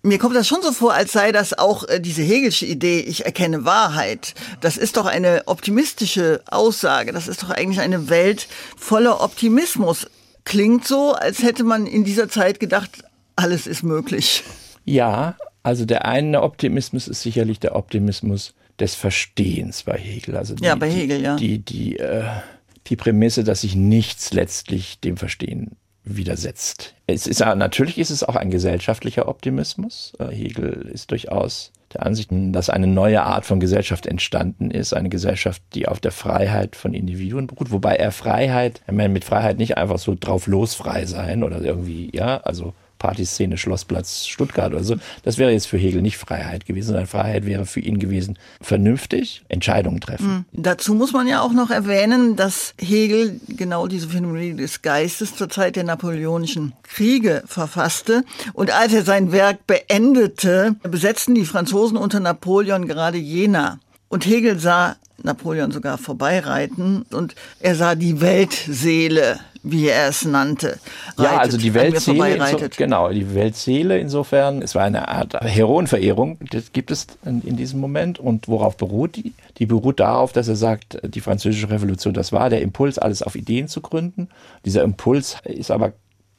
Mir kommt das schon so vor, als sei das auch äh, diese Hegelsche Idee, ich erkenne Wahrheit. Das ist doch eine optimistische Aussage. Das ist doch eigentlich eine Welt voller Optimismus. Klingt so, als hätte man in dieser Zeit gedacht, alles ist möglich. Ja, also der eine Optimismus ist sicherlich der Optimismus des Verstehens bei Hegel. Also die, ja, bei Hegel, ja. Die, die, äh, die Prämisse, dass sich nichts letztlich dem Verstehen widersetzt. Es ist, natürlich ist es auch ein gesellschaftlicher Optimismus. Äh, Hegel ist durchaus der Ansicht, dass eine neue Art von Gesellschaft entstanden ist, eine Gesellschaft, die auf der Freiheit von Individuen beruht, wobei er Freiheit, er meint mit Freiheit nicht einfach so drauf losfrei sein oder irgendwie, ja, also Partyszene Schlossplatz Stuttgart oder so. Das wäre jetzt für Hegel nicht Freiheit gewesen, sondern Freiheit wäre für ihn gewesen, vernünftig Entscheidungen treffen. Mhm. Dazu muss man ja auch noch erwähnen, dass Hegel genau diese Phänomenologie des Geistes zur Zeit der napoleonischen Kriege verfasste. Und als er sein Werk beendete, besetzten die Franzosen unter Napoleon gerade Jena. Und Hegel sah Napoleon sogar vorbeireiten und er sah die Weltseele wie er es nannte. Reitet, ja, also die Weltseele, so, genau, die Weltseele insofern, es war eine Art Heroenverehrung, das gibt es in, in, diesem Moment. Und worauf beruht die? Die beruht darauf, dass er sagt, die französische Revolution, das war der Impuls, alles auf Ideen zu gründen. Dieser Impuls ist aber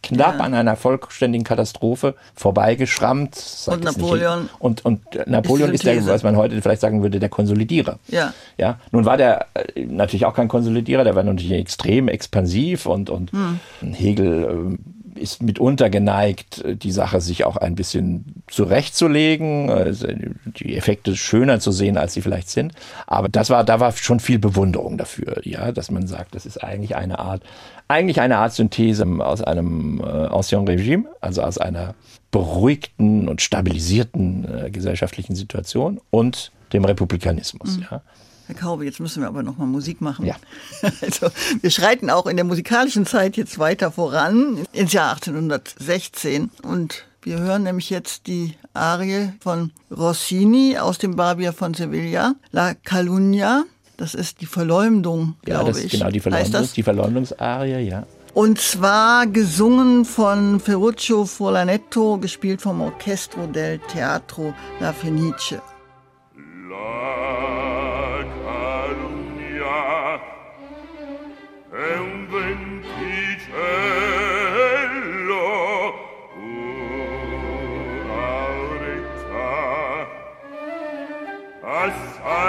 knapp ja. an einer vollständigen Katastrophe vorbeigeschrammt. Und Napoleon. Und, und Napoleon ist, ist der, was man heute vielleicht sagen würde, der Konsolidierer. Ja. ja. Nun war der äh, natürlich auch kein Konsolidierer, der war natürlich extrem expansiv und, und hm. Hegel äh, ist mitunter geneigt, die Sache sich auch ein bisschen zurechtzulegen, also die Effekte schöner zu sehen, als sie vielleicht sind. Aber das war, da war schon viel Bewunderung dafür, ja, dass man sagt, das ist eigentlich eine Art, eigentlich eine Art Synthese aus einem äh, Ancien Regime, also aus einer beruhigten und stabilisierten äh, gesellschaftlichen Situation und dem Republikanismus, mhm. ja. Herr Kaube, jetzt müssen wir aber noch mal Musik machen. Ja. Also, wir schreiten auch in der musikalischen Zeit jetzt weiter voran, ins Jahr 1816. Und wir hören nämlich jetzt die Arie von Rossini aus dem Barbier von Sevilla, La Calunnia. Das ist die Verleumdung, Ja, glaube das ich. ist genau die, Heißt Verleumdung, das? die Verleumdungsarie, ja. Und zwar gesungen von Ferruccio Forlanetto, gespielt vom Orchestro del Teatro La Fenice. La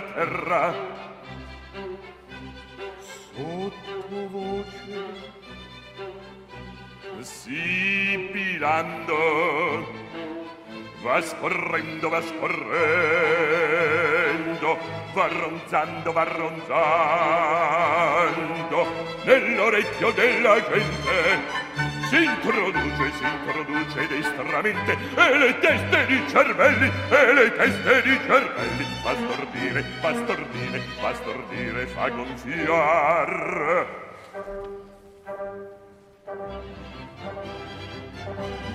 terra. Terra sottovoce sibilando va scorrendo va scorrendo va ronzando va ronzando nell'orecchio della gente si introduce si introduce destramente e le teste di cervelli e le teste di cervelli. Fa stordire fa stordire fa stordire fa gonfiar.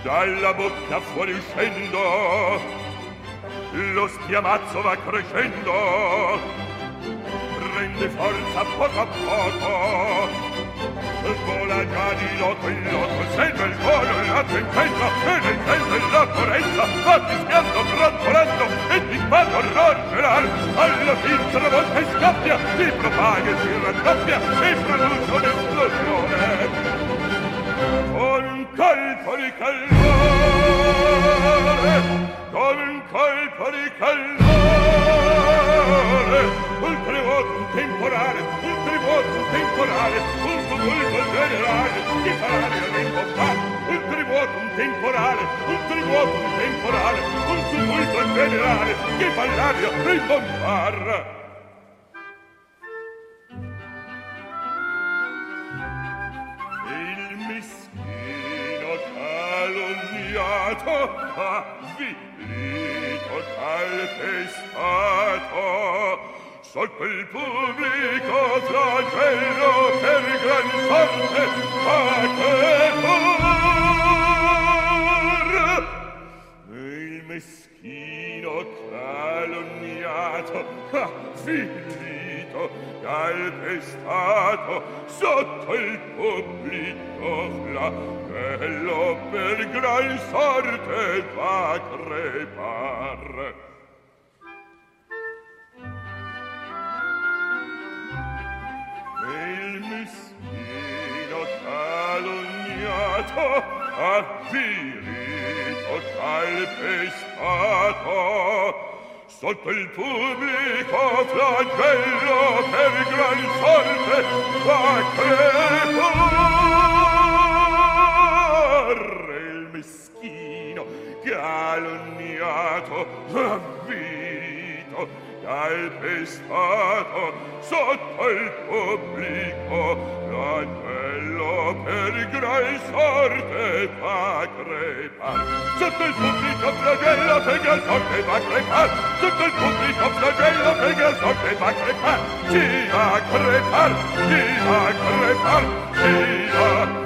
Dalla bocca fuori uscendo lo schiamazzo va crescendo. Prende forza poco a poco Vola già di lotto in lotto, sento il volo, la tempesta, e nel tempo e la corretta, va fischiando, brontolando, e di fatto roggerar, alla fin se la volta scappia, si propaga e si raddoppia, e produce un'esplosione. Con un colpo di calore. Temporale un tumulto generale di fare rimbombare un un temporale un un temporale un tumulto generale che fa l'aria rimbombare il meschino calunniato avvilito calpestato Sopra il pubblico tra il velo per gran sorte fa che. Il meschino calunniato, affillito, calpestato, sotto il pubblico flagello per gran sorte fa crepar. il mestino calunniato avvilito calpestato sotto il pubblico flagello per gran sorte va crepar il meschino calunniato avvilito calpestato sotto il pubblico l'agnello per gran sorte fa crepar sotto il pubblico flagello per gran sorte fa crepar sotto il pubblico flagello per gran sorte fa crepar si va crepar si va crepar si va crepar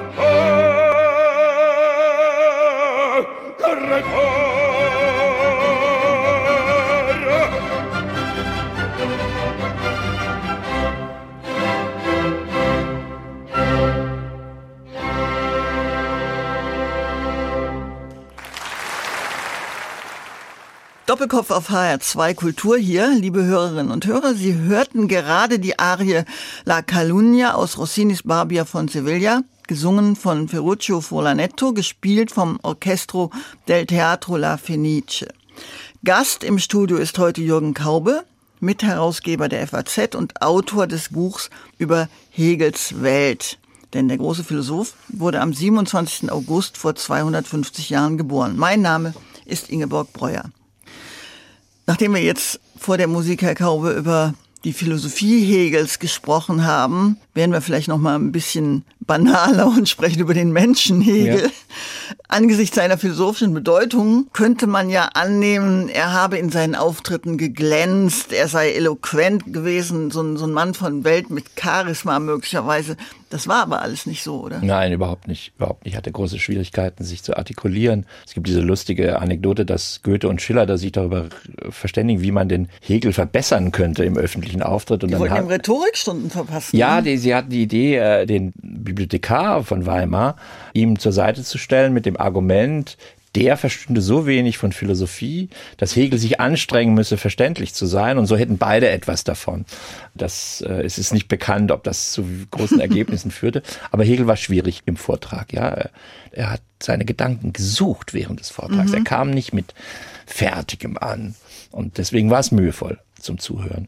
Doppelkopf auf HR2 Kultur hier, liebe Hörerinnen und Hörer. Sie hörten gerade die Arie La Calunnia aus Rossinis Barbier von Sevilla, gesungen von Ferruccio Forlanetto, gespielt vom Orchestro del Teatro La Fenice. Gast im Studio ist heute Jürgen Kaube. Mitherausgeber der FAZ und Autor des Buchs über Hegels Welt. Denn der große Philosoph wurde am 27. August vor 250 Jahren geboren. Mein Name ist Ingeborg Breuer. Nachdem wir jetzt vor der Musik, Herr Kaube, über die Philosophie Hegels gesprochen haben, werden wir vielleicht noch mal ein bisschen banaler und sprechen über den Menschen Hegel. Ja. Angesichts seiner philosophischen Bedeutung könnte man ja annehmen, er habe in seinen Auftritten geglänzt, er sei eloquent gewesen, so ein, so ein Mann von Welt mit Charisma möglicherweise. Das war aber alles nicht so, oder? Nein, überhaupt nicht. Überhaupt nicht. Er hatte große Schwierigkeiten, sich zu artikulieren. Es gibt diese lustige Anekdote, dass Goethe und Schiller da sich darüber verständigen, wie man den Hegel verbessern könnte im öffentlichen Auftritt. Und die dann wollten ihm Rhetorikstunden verpassen. Ja, die, sie hatten die Idee, äh, den Bibliothekar von Weimar ihm zur Seite zu stellen mit dem Argument, der verstünde so wenig von Philosophie, dass Hegel sich anstrengen müsse, verständlich zu sein. Und so hätten beide etwas davon. Das, äh, es ist nicht bekannt, ob das zu großen Ergebnissen führte. Aber Hegel war schwierig im Vortrag. Ja, er hat seine Gedanken gesucht während des Vortrags. Mhm. Er kam nicht mit Fertigem an. Und deswegen war es mühevoll zum Zuhören.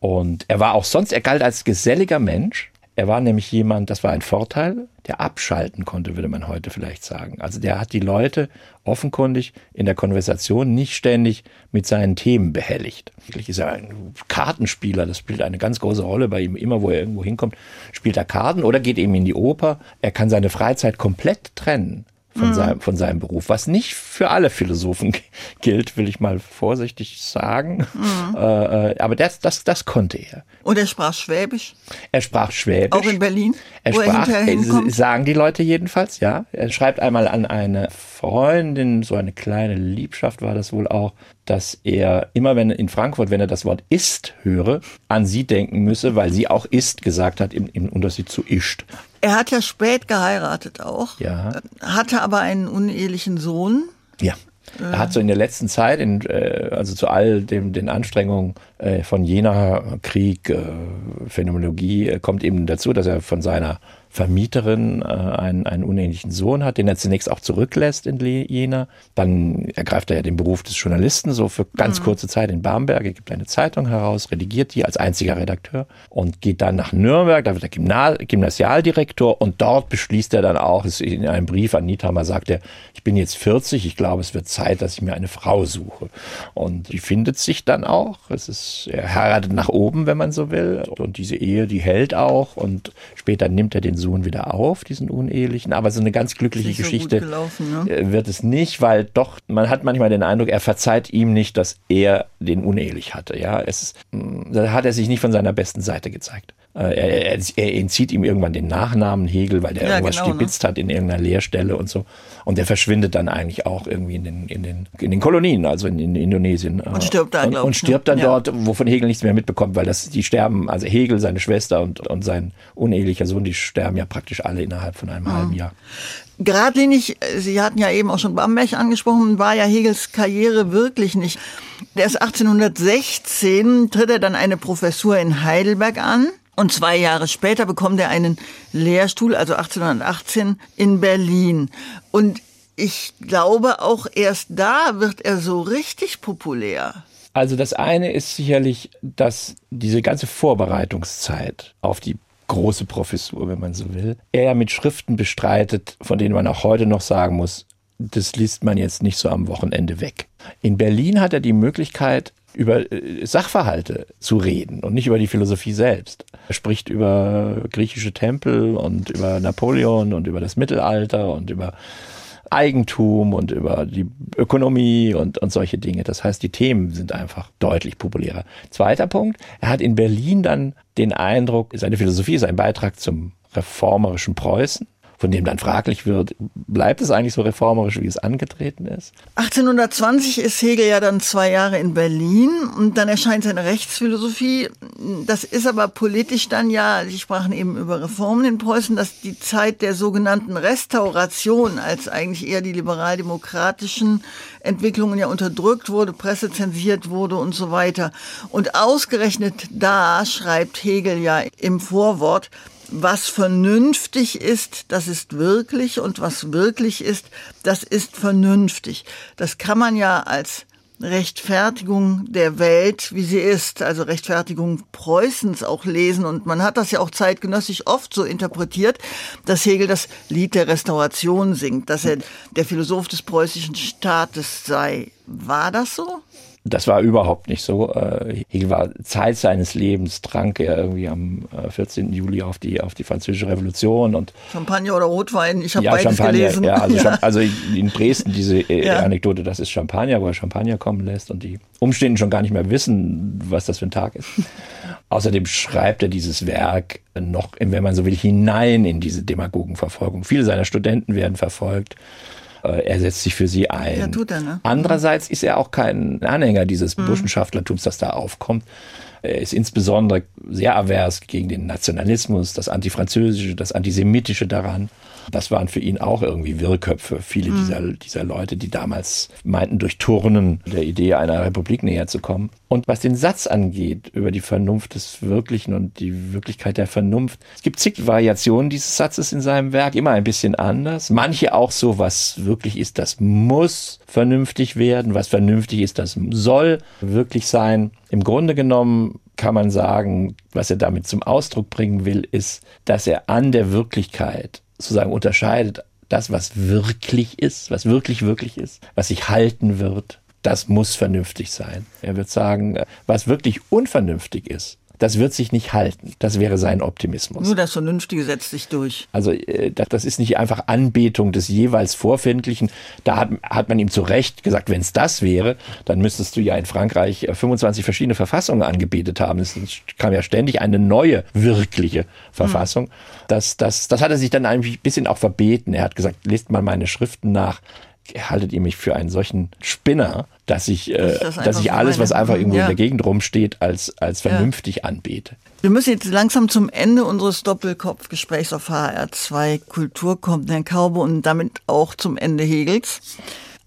Und er war auch sonst, er galt als geselliger Mensch. Er war nämlich jemand, das war ein Vorteil, der abschalten konnte, würde man heute vielleicht sagen. Also der hat die Leute offenkundig in der Konversation nicht ständig mit seinen Themen behelligt. Wirklich ist er ein Kartenspieler, das spielt eine ganz große Rolle bei ihm. Immer wo er irgendwo hinkommt, spielt er Karten oder geht eben in die Oper. Er kann seine Freizeit komplett trennen von, mhm. seinem, von seinem Beruf, was nicht für alle Philosophen gilt, will ich mal vorsichtig sagen. Mhm. Äh, äh, aber das, das, das konnte er. Und er sprach Schwäbisch? Er sprach Schwäbisch. Auch in Berlin? Er sprach, er äh, sagen die Leute jedenfalls, ja. Er schreibt einmal an eine Freundin, so eine kleine Liebschaft war das wohl auch, dass er immer, wenn in Frankfurt, wenn er das Wort ist höre, an sie denken müsse, weil sie auch ist gesagt hat, im, im Unterschied zu ischt. Er hat ja spät geheiratet auch. Ja. Hatte aber einen unehelichen Sohn. Ja. Er hat so in der letzten Zeit, in, äh, also zu all dem, den Anstrengungen äh, von Jena, Krieg, äh, Phänomenologie, kommt eben dazu, dass er von seiner Vermieterin äh, einen, einen unähnlichen Sohn hat, den er zunächst auch zurücklässt in Jena. Dann ergreift er ja den Beruf des Journalisten, so für ganz mhm. kurze Zeit in Bamberg. Er gibt eine Zeitung heraus, redigiert die als einziger Redakteur und geht dann nach Nürnberg, da wird er Gymna Gymnasialdirektor und dort beschließt er dann auch, in einem Brief an Niethammer sagt er, ich bin jetzt 40, ich glaube, es wird Zeit, dass ich mir eine Frau suche. Und die findet sich dann auch. Es ist, er heiratet nach oben, wenn man so will. Und diese Ehe, die hält auch. Und später nimmt er den Sohn Sohn wieder auf, diesen unehelichen. Aber so eine ganz glückliche Geschichte so gelaufen, ne? Äh, wird es nicht, weil doch, man hat manchmal den Eindruck, er verzeiht ihm nicht, dass er den unehelich hatte. Ja, es, mm, da hat er sich nicht von seiner besten Seite gezeigt. Äh, er, er, er, entzieht ihm irgendwann den Nachnamen Hegel, weil der ja, irgendwas genau, ne? stibitzt ne? hat in irgendeiner Lehrstelle und so. Und der verschwindet dann eigentlich auch irgendwie in den, in den, in den Kolonien, also in, in Indonesien. Und stirbt da, und, und stirbt dann ja. dort, wovon Hegel nichts mehr mitbekommt, weil das, die sterben, also Hegel, seine Schwester und, und sein unehelicher Sohn, die sterben ja praktisch alle innerhalb von einem mhm. halben Jahr. Geradlinig, Sie hatten ja eben auch schon Bamberg angesprochen, war ja Hegels Karriere wirklich nicht. Der ist 1816, tritt er dann eine Professur in Heidelberg an. Und zwei Jahre später bekommt er einen Lehrstuhl, also 1818 in Berlin. Und ich glaube, auch erst da wird er so richtig populär. Also das eine ist sicherlich, dass diese ganze Vorbereitungszeit auf die große Professur, wenn man so will, er mit Schriften bestreitet, von denen man auch heute noch sagen muss, das liest man jetzt nicht so am Wochenende weg. In Berlin hat er die Möglichkeit, über äh, Sachverhalte zu reden und nicht über die Philosophie selbst. Er spricht über griechische Tempel und über Napoleon und über das Mittelalter und über Eigentum und über die Ökonomie und, und solche Dinge. Das heißt, die Themen sind einfach deutlich populärer. Zweiter Punkt, er hat in Berlin dann den Eindruck, seine Philosophie ist ein Beitrag zum reformerischen Preußen von dem dann fraglich wird, bleibt es eigentlich so reformerisch, wie es angetreten ist? 1820 ist Hegel ja dann zwei Jahre in Berlin und dann erscheint seine Rechtsphilosophie. Das ist aber politisch dann ja, Sie sprachen eben über Reformen in Preußen, dass die Zeit der sogenannten Restauration als eigentlich eher die liberal-demokratischen Entwicklungen ja unterdrückt wurde, Presse zensiert wurde und so weiter. Und ausgerechnet da schreibt Hegel ja im Vorwort, was vernünftig ist, das ist wirklich und was wirklich ist, das ist vernünftig. Das kann man ja als Rechtfertigung der Welt, wie sie ist, also Rechtfertigung Preußens auch lesen. Und man hat das ja auch zeitgenössisch oft so interpretiert, dass Hegel das Lied der Restauration singt, dass er der Philosoph des preußischen Staates sei. War das so? Das war überhaupt nicht so. Äh, Hegel war Zeit seines Lebens, trank er irgendwie am 14. Äh, Juli auf die, auf die französische Revolution und Champagner oder Rotwein, ich habe ja, beides Champagner, gelesen. Ja, also, ja. also in Dresden diese äh, ja. Anekdote, das ist Champagner, wo er Champagner kommen lässt und die Umstehenden schon gar nicht mehr wissen, was das für ein Tag ist. Außerdem schreibt er dieses Werk noch, wenn man so will, hinein in diese Demagogenverfolgung. Viele seiner Studenten werden verfolgt. Äh, er setzt sich für sie ein. Ja, tut er, ne? Andererseits ist er auch kein Anhänger dieses mhm. Burschenschaftlertums, das da aufkommt. Er ist insbesondere sehr avers gegen den Nationalismus, das Antifranzösische, das Antisemitische daran. Das waren für ihn auch irgendwie Wirrköpfe, viele mhm. dieser, dieser Leute, die damals meinten, durch Turnen der Idee einer Republik näher zu kommen. Und was den Satz angeht, über die Vernunft des Wirklichen und die Wirklichkeit der Vernunft, es gibt zig Variationen dieses Satzes in seinem Werk, immer ein bisschen anders. Manche auch so, was wirklich ist, das muss vernünftig werden, was vernünftig ist, das soll wirklich sein. Im Grunde genommen kann man sagen, was er damit zum Ausdruck bringen will, ist, dass er an der Wirklichkeit sozusagen unterscheidet, das, was wirklich ist, was wirklich wirklich ist, was sich halten wird, das muss vernünftig sein. Er wird sagen, was wirklich unvernünftig ist, das wird sich nicht halten. Das wäre sein Optimismus. Nur das Vernünftige setzt sich durch. Also äh, das ist nicht einfach Anbetung des jeweils Vorfindlichen. Da hat, hat man ihm zu Recht gesagt, wenn es das wäre, dann müsstest du ja in Frankreich 25 äh, verschiedene Verfassungen angebetet haben. Es kam ja ständig eine neue, wirkliche Verfassung. Hm. Das, das, das hat er sich dann ein bisschen auch verbeten. Er hat gesagt, lest mal meine Schriften nach haltet ihr mich für einen solchen Spinner, dass ich, äh, das dass ich alles, was einfach irgendwo ja. in der Gegend rumsteht, als, als vernünftig ja. anbete. Wir müssen jetzt langsam zum Ende unseres Doppelkopfgesprächs auf HR2 Kultur kommen, Herr Kaube, und damit auch zum Ende Hegels.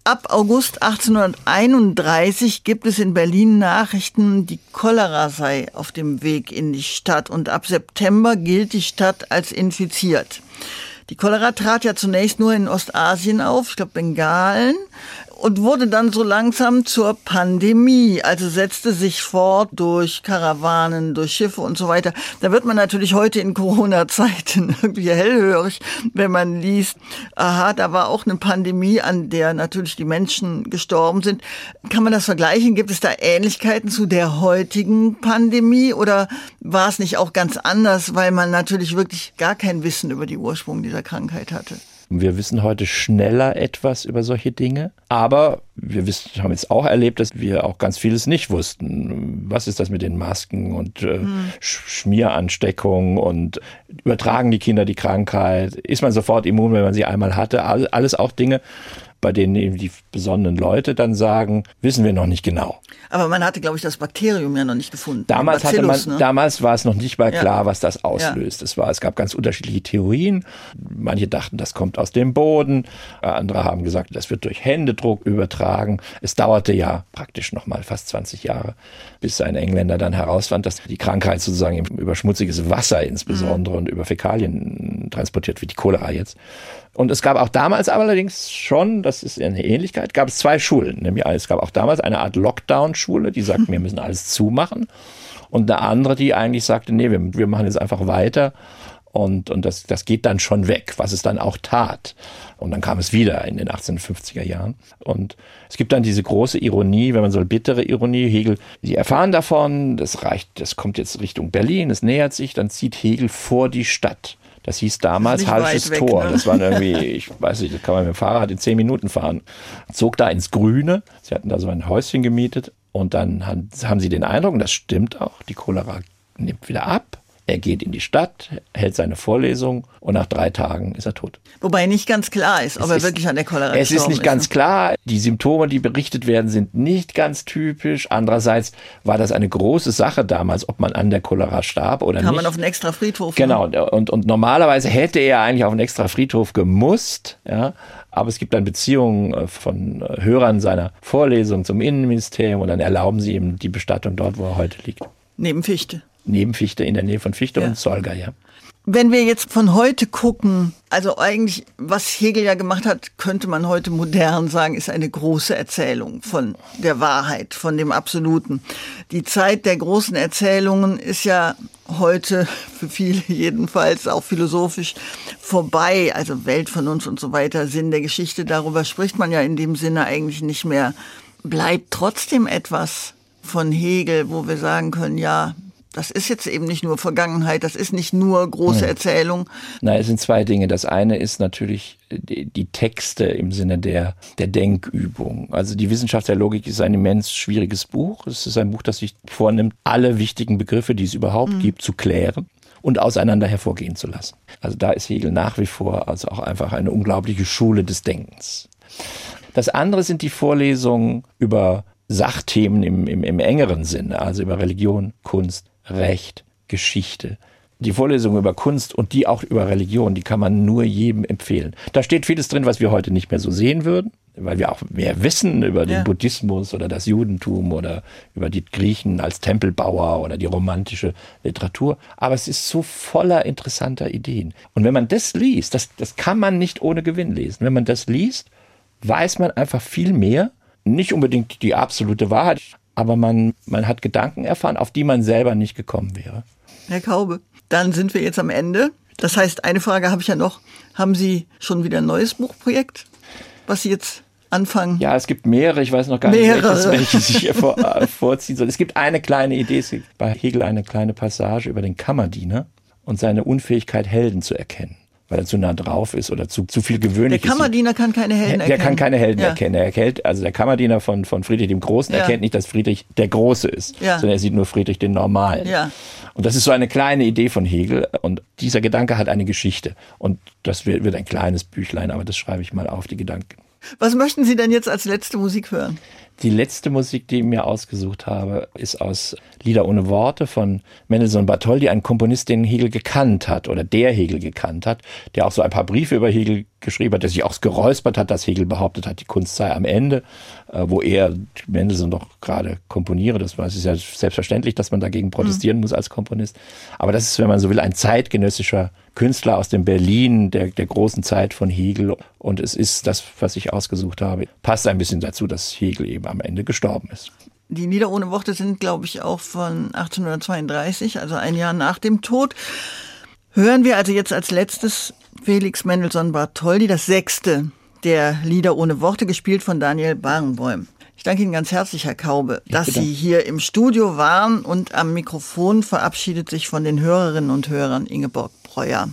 Ab August 1831 gibt es in Berlin Nachrichten, die Cholera sei auf dem Weg in die Stadt und ab September gilt die Stadt als infiziert. Die Cholera trat ja zunächst nur in Ostasien auf, ich glaube Bengalen und wurde dann so langsam zur Pandemie, also setzte sich fort durch Karawanen, durch Schiffe und so weiter. Da wird man natürlich heute in Corona-Zeiten irgendwie hellhörig, wenn man liest, aha, da war auch eine Pandemie, an der natürlich die Menschen gestorben sind. Kann man das vergleichen? Gibt es da Ähnlichkeiten zu der heutigen Pandemie oder war es nicht auch ganz anders, weil man natürlich wirklich gar kein Wissen über die Ursprung dieser Krankheit hatte? Wir wissen heute schneller etwas über solche Dinge, aber wir wissen, haben jetzt auch erlebt, dass wir auch ganz vieles nicht wussten. Was ist das mit den Masken und äh, hm. Schmieransteckung und übertragen die Kinder die Krankheit? Ist man sofort immun, wenn man sie einmal hatte? Alles auch Dinge, bei denen eben die besonnenen Leute dann sagen, wissen wir noch nicht genau. Aber man hatte, glaube ich, das Bakterium ja noch nicht gefunden. Damals, Bacillus, hatte man, ne? damals war es noch nicht mal klar, ja. was das auslöst. Ja. Es, war, es gab ganz unterschiedliche Theorien. Manche dachten, das kommt aus dem Boden. Andere haben gesagt, das wird durch Händedruck übertragen. Es dauerte ja praktisch noch mal fast 20 Jahre, bis ein Engländer dann herausfand, dass die Krankheit sozusagen über schmutziges Wasser insbesondere mhm. und über Fäkalien transportiert wird, die Cholera jetzt. Und es gab auch damals allerdings schon, das ist eine Ähnlichkeit, gab es zwei Schulen. Nämlich es gab auch damals eine Art Lockdown-Schule, die sagten, wir müssen alles zumachen. Und eine andere, die eigentlich sagte, nee, wir, wir machen jetzt einfach weiter. Und, und das, das geht dann schon weg, was es dann auch tat. Und dann kam es wieder in den 1850er Jahren. Und es gibt dann diese große Ironie, wenn man so bittere Ironie. Hegel, Sie erfahren davon, das reicht, das kommt jetzt Richtung Berlin, es nähert sich, dann zieht Hegel vor die Stadt. Das hieß damals Halsches Tor. Ne? Das waren irgendwie, ich weiß nicht, das kann man mit dem Fahrrad in zehn Minuten fahren. Zog da ins Grüne. Sie hatten da so ein Häuschen gemietet. Und dann haben sie den Eindruck, und das stimmt auch, die Cholera nimmt wieder ab. Er geht in die Stadt, hält seine Vorlesung und nach drei Tagen ist er tot. Wobei nicht ganz klar ist, ob es er ist, wirklich an der Cholera Es ist nicht ist. ganz ne? klar. Die Symptome, die berichtet werden, sind nicht ganz typisch. Andererseits war das eine große Sache damals, ob man an der Cholera starb oder Kam nicht. Kann man auf einen extra Friedhof. Genau. Ne? Und, und normalerweise hätte er eigentlich auf einen extra Friedhof gemusst. Ja. Aber es gibt dann Beziehungen äh, von äh, Hörern seiner Vorlesung zum Innenministerium und dann erlauben sie ihm die Bestattung dort, wo er heute liegt. Neben Fichte neben Fichte, in der Nähe von Fichte ja. und Solga, ja. Wenn wir jetzt von heute gucken, also eigentlich, was Hegel ja gemacht hat, könnte man heute modern sagen, ist eine große Erzählung von der Wahrheit, von dem Absoluten. Die Zeit der großen Erzählungen ist ja heute für viele jedenfalls auch philosophisch vorbei. Also Welt von uns und so weiter, Sinn der Geschichte, darüber spricht man ja in dem Sinne eigentlich nicht mehr. Bleibt trotzdem etwas von Hegel, wo wir sagen können, ja, das ist jetzt eben nicht nur Vergangenheit, das ist nicht nur große Erzählung. Nein, es sind zwei Dinge. Das eine ist natürlich die, die Texte im Sinne der, der Denkübung. Also die Wissenschaft der Logik ist ein immens schwieriges Buch. Es ist ein Buch, das sich vornimmt, alle wichtigen Begriffe, die es überhaupt mhm. gibt, zu klären und auseinander hervorgehen zu lassen. Also da ist Hegel nach wie vor also auch einfach eine unglaubliche Schule des Denkens. Das andere sind die Vorlesungen über Sachthemen im, im, im engeren Sinne, also über Religion, Kunst, Recht, Geschichte. Die Vorlesung über Kunst und die auch über Religion, die kann man nur jedem empfehlen. Da steht vieles drin, was wir heute nicht mehr so sehen würden, weil wir auch mehr wissen über den ja. Buddhismus oder das Judentum oder über die Griechen als Tempelbauer oder die romantische Literatur. Aber es ist so voller interessanter Ideen. Und wenn man das liest, das, das kann man nicht ohne Gewinn lesen. Wenn man das liest, weiß man einfach viel mehr. Nicht unbedingt die absolute Wahrheit, aber man, man hat Gedanken erfahren, auf die man selber nicht gekommen wäre. Herr Kaube, dann sind wir jetzt am Ende. Das heißt, eine Frage habe ich ja noch. Haben Sie schon wieder ein neues Buchprojekt, was Sie jetzt anfangen? Ja, es gibt mehrere. Ich weiß noch gar mehrere. nicht, welches, ich hier vor, äh, vorziehen soll. Es gibt eine kleine Idee. Es gibt bei Hegel eine kleine Passage über den Kammerdiener und seine Unfähigkeit, Helden zu erkennen weil er zu nah drauf ist oder zu, zu viel gewöhnlich Der Kammerdiener ist. kann keine Helden erkennen. Der kann keine Helden ja. erkennen. Er erkennt, also der Kammerdiener von, von Friedrich dem Großen ja. erkennt nicht, dass Friedrich der Große ist, ja. sondern er sieht nur Friedrich den Normalen. Ja. Und das ist so eine kleine Idee von Hegel. Und dieser Gedanke hat eine Geschichte. Und das wird, wird ein kleines Büchlein, aber das schreibe ich mal auf, die Gedanken. Was möchten Sie denn jetzt als letzte Musik hören? Die letzte Musik, die ich mir ausgesucht habe, ist aus Lieder ohne Worte von Mendelssohn Bartholdy, ein Komponist, den Hegel gekannt hat oder der Hegel gekannt hat, der auch so ein paar Briefe über Hegel geschrieben hat, der sich auch geräuspert hat, dass Hegel behauptet hat, die Kunst sei am Ende, äh, wo er Mendelssohn doch gerade komponiere. Das ist ja selbstverständlich, dass man dagegen protestieren mhm. muss als Komponist. Aber das ist, wenn man so will, ein zeitgenössischer Künstler aus dem Berlin der, der großen Zeit von Hegel. Und es ist das, was ich ausgesucht habe, passt ein bisschen dazu, dass Hegel eben am Ende gestorben ist. Die Lieder ohne Worte sind, glaube ich, auch von 1832, also ein Jahr nach dem Tod. Hören wir also jetzt als letztes Felix Mendelssohn Bartholdy, das sechste der Lieder ohne Worte, gespielt von Daniel Barenbäum. Ich danke Ihnen ganz herzlich, Herr Kaube, dass Sie hier im Studio waren und am Mikrofon verabschiedet sich von den Hörerinnen und Hörern Ingeborg Breuer.